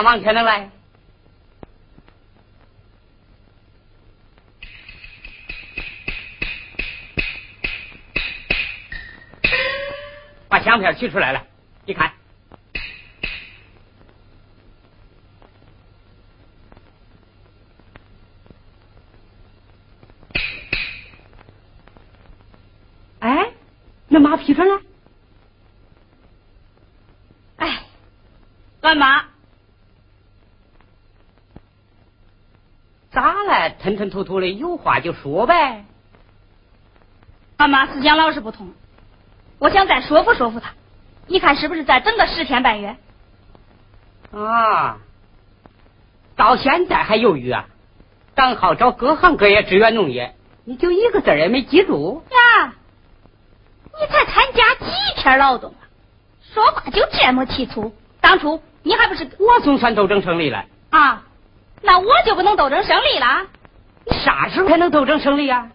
大忙天能来？把相片取出来了，你看。哎，那马批准了？哎，俺妈咋了？吞吞吐吐的，有话就说呗。俺妈思想老是不同，我想再说服说服她，你看是不是再等个十天半月？啊，到现在还犹豫啊？党号召各行各业支援农业，你就一个字也没记住呀？你才参加几天劳动啊？说话就这么气粗？当初你还不是我总算斗争胜利了啊？那我就不能斗争胜利了？你啥时候才能斗争胜利啊？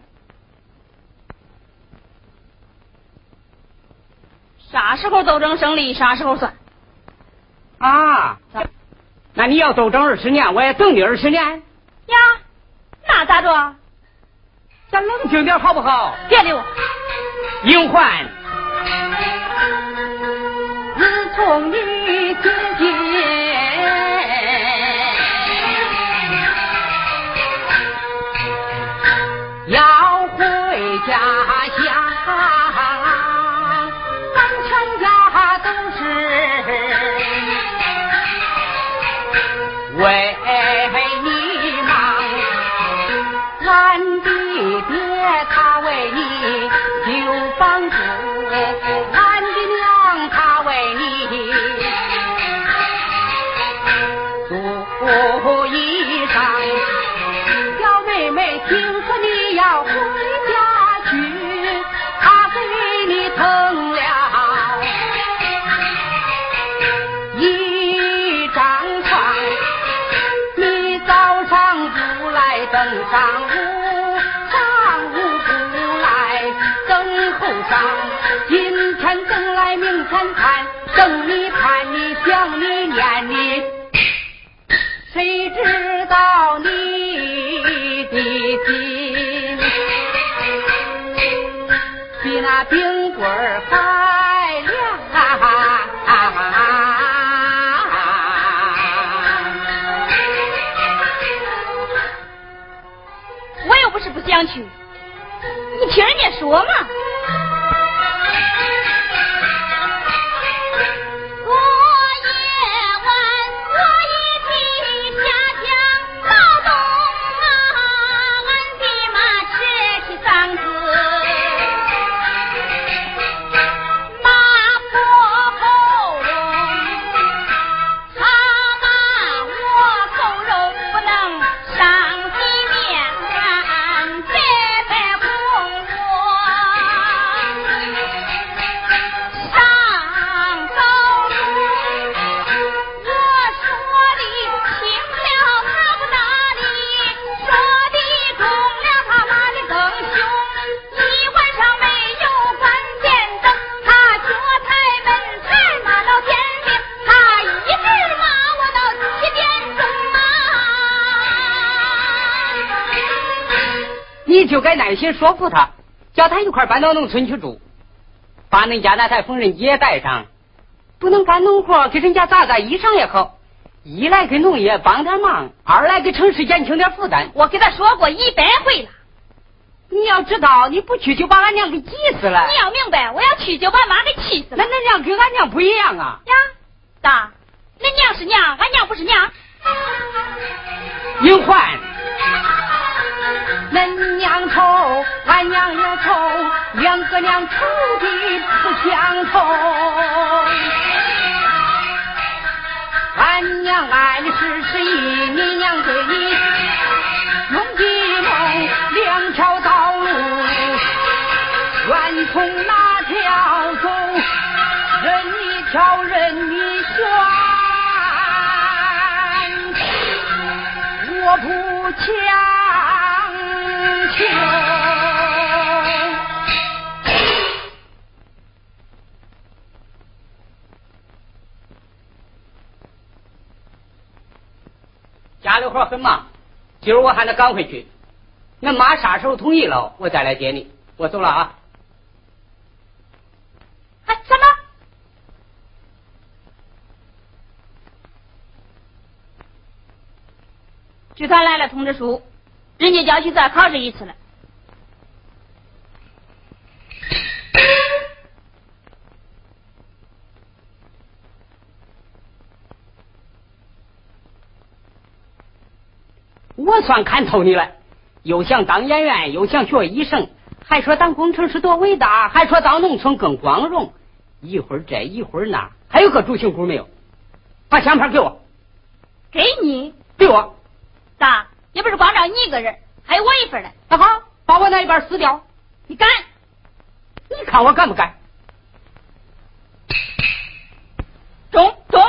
啥时候斗争胜利，啥时候算？啊？那你要斗争二十年，我也等你二十年。呀，那咋着？咱冷静点好不好？别理我。隐患，自从你今有房子，俺的娘她为你做衣裳。小妹妹听说你要回家去，她给你腾了一张床。你早上不来等上午。今天等来明天看，等你看你想你念你，谁知道你的心比那冰棍还凉？我又不是不想去，你听人家说嘛。就该耐心说服他，叫他一块搬到农村去住，把恁家那台缝纫机也带上。不能干农活，给人家打打衣裳也好。一来给农业帮点忙，二来给城市减轻点负担。我给他说过一百回了。你要知道，你不去就把俺娘给急死了。你要明白，我要去就把妈给气死了。那恁娘跟俺娘不一样啊！呀，大，恁娘是娘，俺娘不是娘。隐患。恁娘愁，俺娘也愁，两个娘愁的不相同。俺娘爱的是十一，你娘对你用一梦，两条道路，愿从哪条走，任你挑，任你选，我不强。家里活很忙，今儿我还得赶回去。那妈啥时候同意了，我再来接你。我走了啊。哎，什么？剧团来了通知书，人家叫去再考试一次了。我算看透你了，又想当演员，又想学医生，还说当工程师多伟大，还说当农村更光荣。一会儿这一会儿那，还有个主心骨没有？把相片给我。给你？给我。咋？也不是光照你一个人，还有我一份呢。那好，把我那一半撕掉。你敢？你看我敢不敢？中中，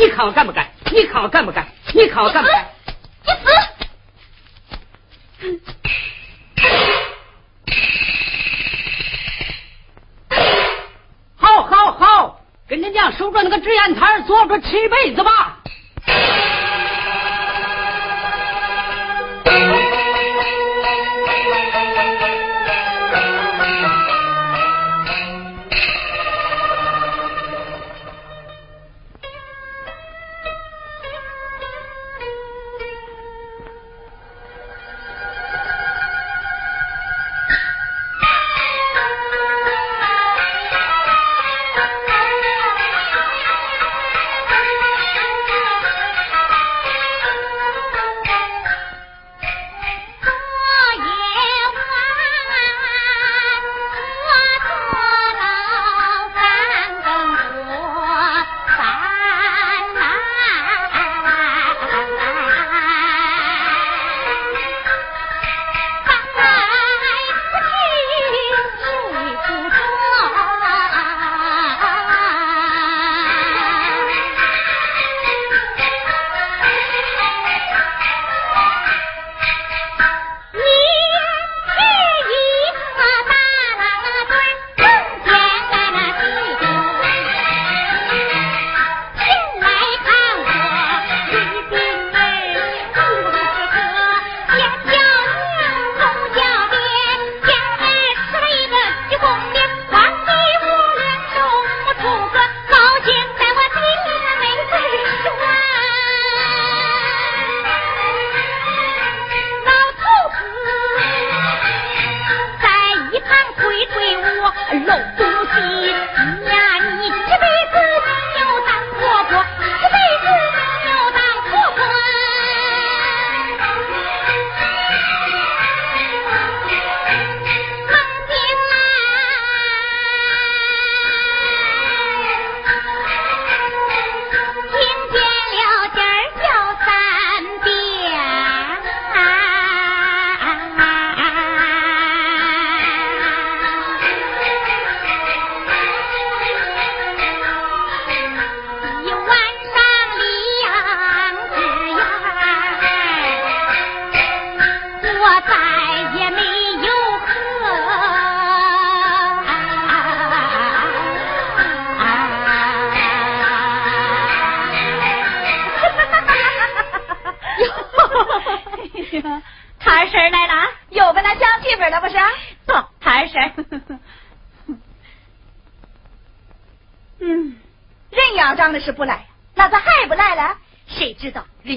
你看我干不干？你看我干不干？你看我干不干？你死！好，好，好，跟你娘守着那个纸烟摊做个七辈子吧。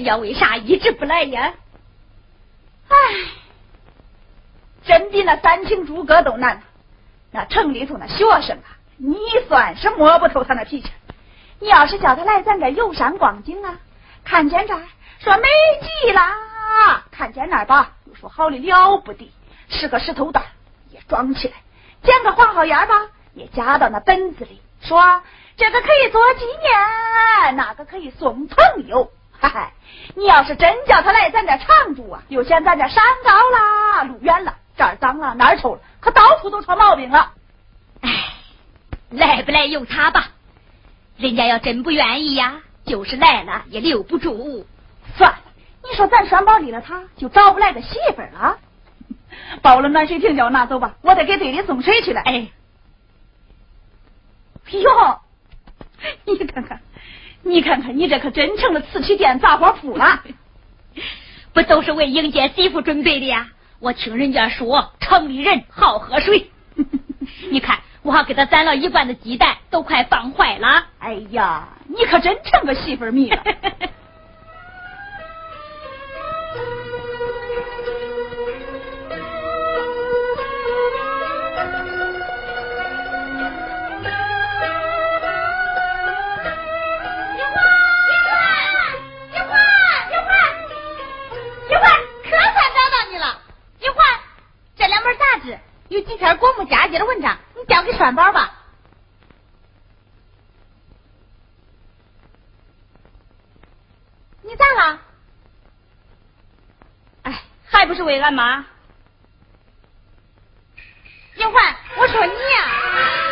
家为啥一直不来呀？唉，真比那三清诸葛都难。那城里头那学生啊，你算是摸不透他那脾气。你要是叫他来咱这游山逛景啊，看见这儿说美极了，看见那儿吧又说好的了不得，是个石头蛋也装起来，捡个黄花烟吧也夹到那本子里说。这个可以做纪念，那个可以送朋友。嗨嗨，你要是真叫他来咱这常住啊，又嫌咱这山高啦，路远了，这儿脏了，那儿臭了，可到处都出毛病了。哎，来不来由他吧。人家要真不愿意呀，就是来了也留不住。算了，你说咱双宝离了他，就找不来个媳妇儿了。包了暖水瓶叫我拿走吧，我得给队里送水去了。哎，哟，你看看，你看看，你这可真成了瓷器店杂货铺了。不都是为迎接媳妇准备的呀？我听人家说，城里人好喝水。你看，我还给他攒了一罐子鸡蛋，都快放坏了。哎呀，你可真成个媳妇迷了。有几篇国木家接的文章，你交给栓宝吧。你咋了？哎，还不是为俺妈。英环，我说你呀。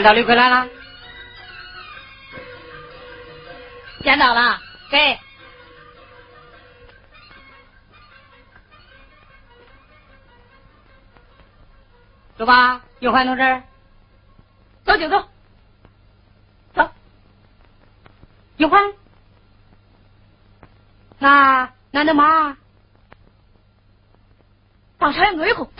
见到李回来了，见到了，给。走吧，有欢同志。走就走，走。有欢，那那的妈，到朝阳沟以后再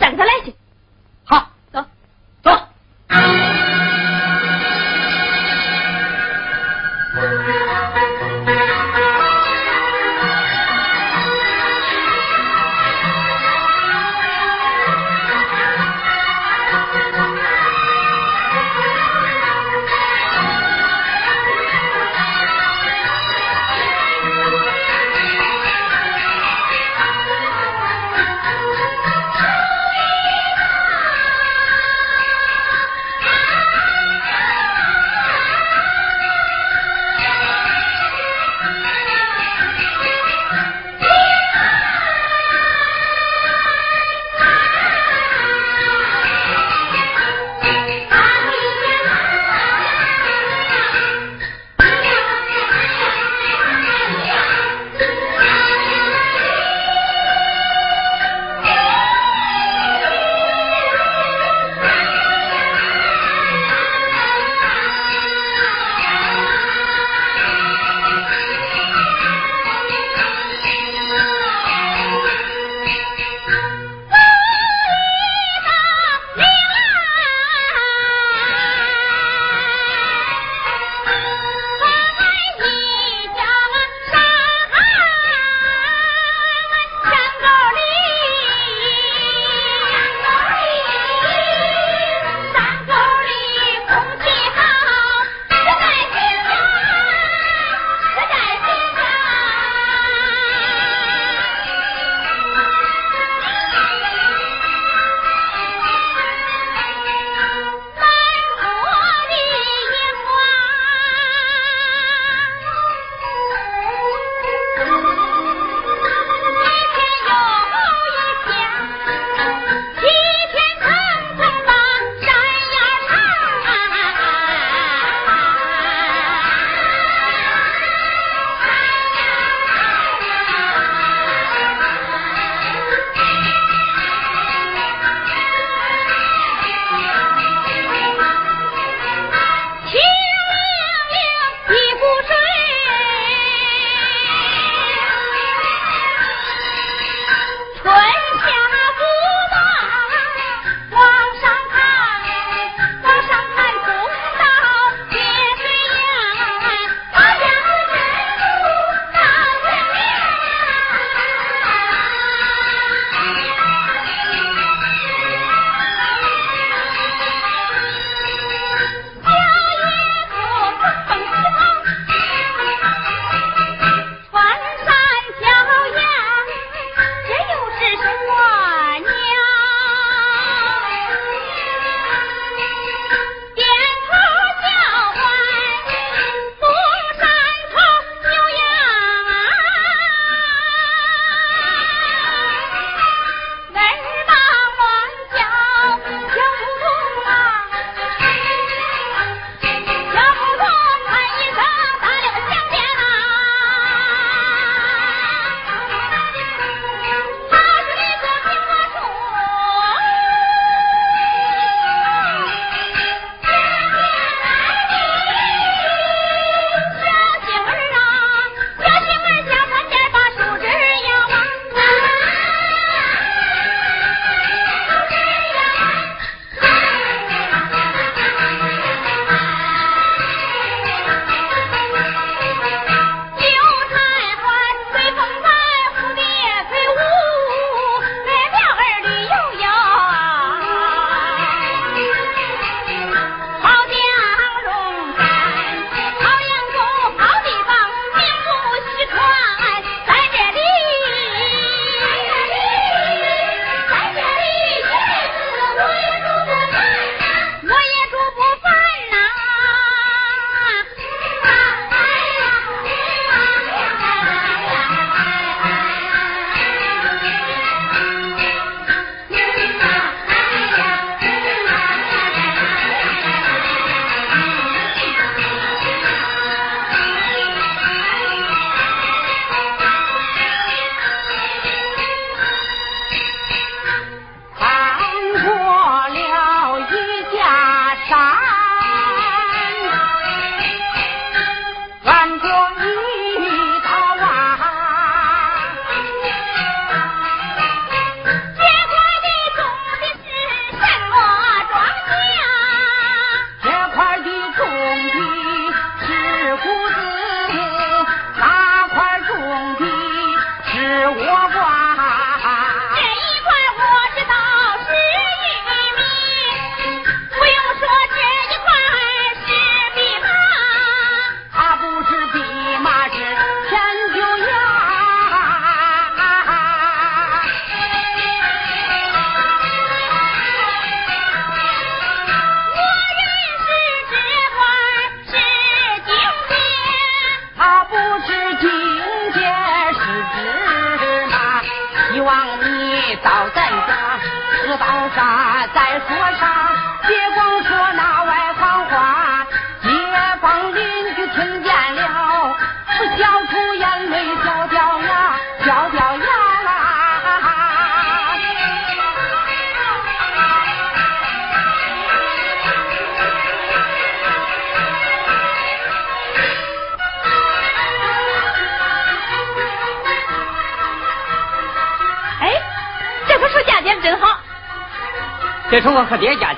给他来去。这是我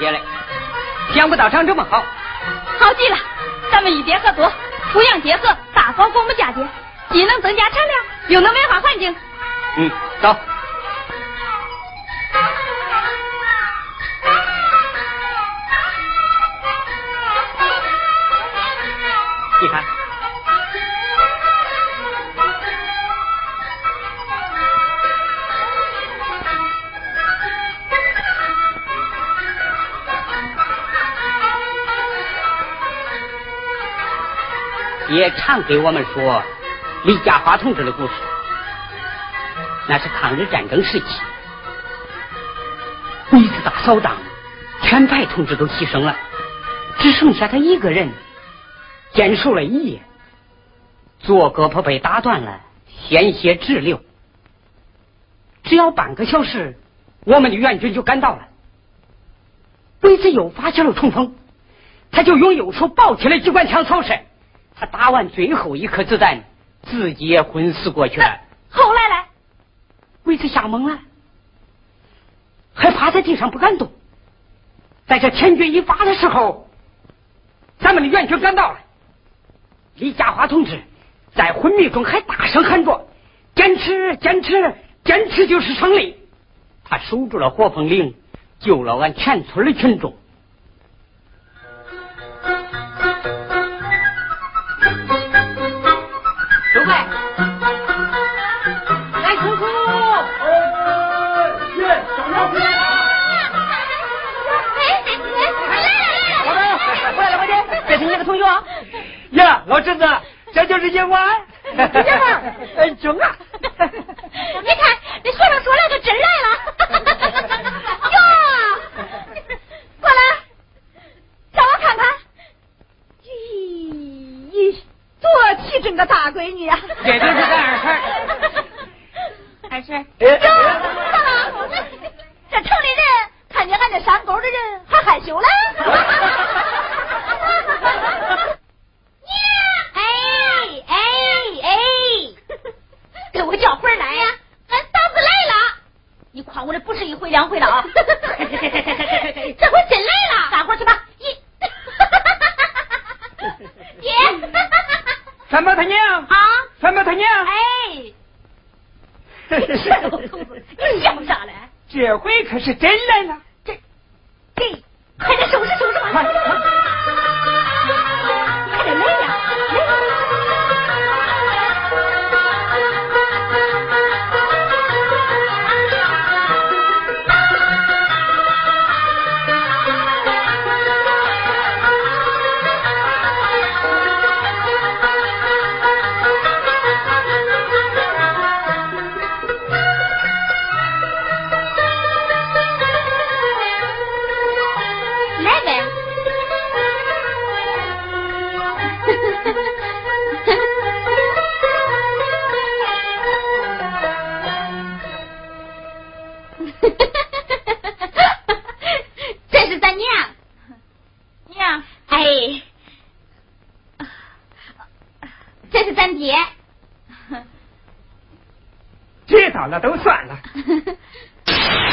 给我们说李家华同志的故事。那是抗日战争时期，一次大扫荡，全排同志都牺牲了，只剩下他一个人，坚守了一夜，左胳膊被打断了，鲜血直流。只要半个小时，我们的援军就赶到了。鬼子又发起了冲锋，他就用右手抱起了机关枪扫射，他打完最后一颗子弹，自己也昏死过去了。后来呢？鬼子吓懵了，还趴在地上不敢动。在这千钧一发的时候，咱们的援军赶到了。李家华同志在昏迷中还大声喊着：“坚持，坚持，坚持就是胜利！”他守住了火凤岭，救了俺全村的群众。呀，老侄子，这就是叶万。叶万，哎，中啊！你看，这学生说来就真来了。哟，过来，让我看看。咦，多气正个大闺女啊！这就是咱 二婶。二婶，哟，咋了，这城里人看见俺这山沟的人还害羞嘞。哎哎哎，给来呀！俺嫂子来了，你诓我的不是一回两回了啊！这回真来了，干活去吧！一，爹，三宝他娘啊，三宝他娘，哎，老头子，你笑啥嘞？这回可是真来了。这，给，快点收拾收拾吧！快快快点来呀！是咱爹。知道了都算了。